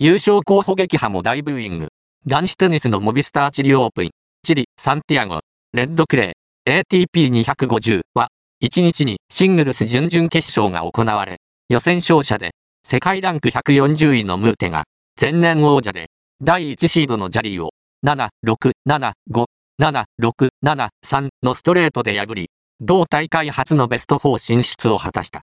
優勝候補撃破も大ブーイング。男子テニスのモビスターチリオープン、チリ、サンティアゴ、レッドクレー、ATP250 は、1日にシングルス準々決勝が行われ、予選勝者で、世界ランク140位のムーテが、前年王者で、第1シードのジャリーを、7、6、7、5、7、6、7、3のストレートで破り、同大会初のベスト4進出を果たした。